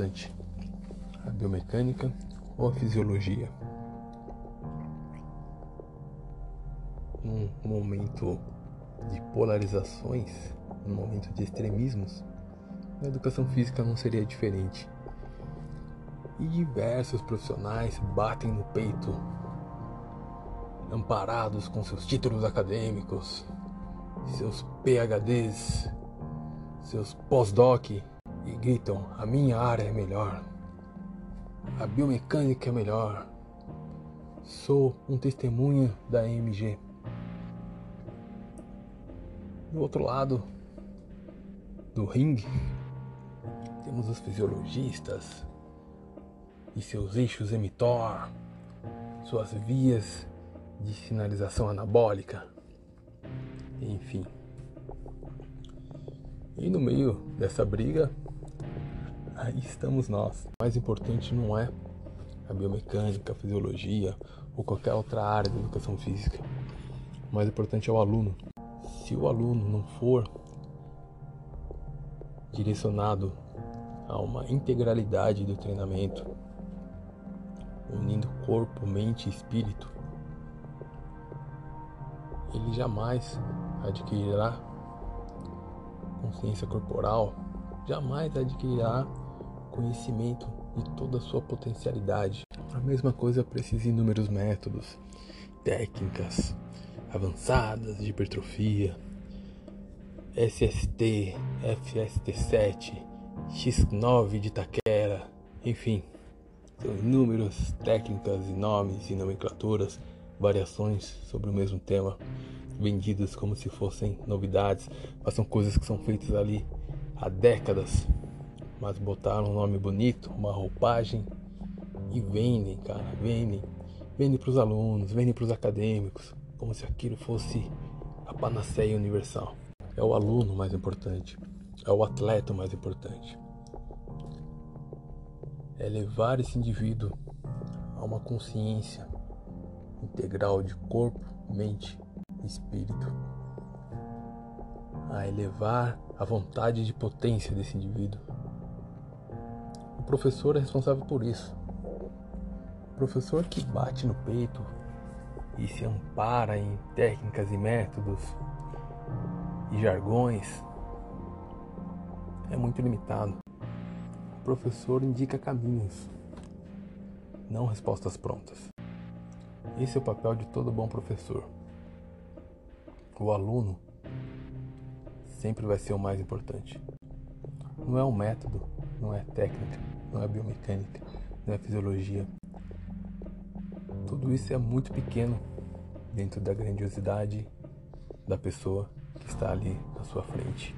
importante? A biomecânica ou a fisiologia? Num momento de polarizações, num momento de extremismos, a educação física não seria diferente. E diversos profissionais batem no peito, amparados com seus títulos acadêmicos, seus PhDs, seus pós-doc e gritam: a minha área é melhor, a biomecânica é melhor. Sou um testemunho da MG. Do outro lado do ringue, temos os fisiologistas e seus eixos emitor, suas vias de sinalização anabólica, enfim. E no meio dessa briga, aí estamos nós. O mais importante não é a biomecânica, a fisiologia ou qualquer outra área da educação física. O mais importante é o aluno. Se o aluno não for direcionado a uma integralidade do treinamento, unindo corpo, mente e espírito, ele jamais adquirirá consciência corporal, jamais adquirirá conhecimento de toda a sua potencialidade. A mesma coisa para esses inúmeros métodos, técnicas avançadas de hipertrofia, SST, FST7, X9 de taquera, enfim, são inúmeras técnicas e nomes e nomenclaturas, variações sobre o mesmo tema, vendidas como se fossem novidades, mas são coisas que são feitas ali há décadas, mas botaram um nome bonito, uma roupagem e vendem, cara, vendem, vendem para os alunos, vendem para os acadêmicos, como se aquilo fosse a panaceia universal. É o aluno mais importante, é o atleta mais importante. É levar esse indivíduo a uma consciência integral de corpo, mente e espírito. A elevar a vontade de potência desse indivíduo. Professor é responsável por isso. O professor que bate no peito e se ampara em técnicas e métodos e jargões é muito limitado. O professor indica caminhos, não respostas prontas. Esse é o papel de todo bom professor. O aluno sempre vai ser o mais importante. Não é o método, não é técnica, não é biomecânica, não é fisiologia. Tudo isso é muito pequeno dentro da grandiosidade da pessoa que está ali à sua frente.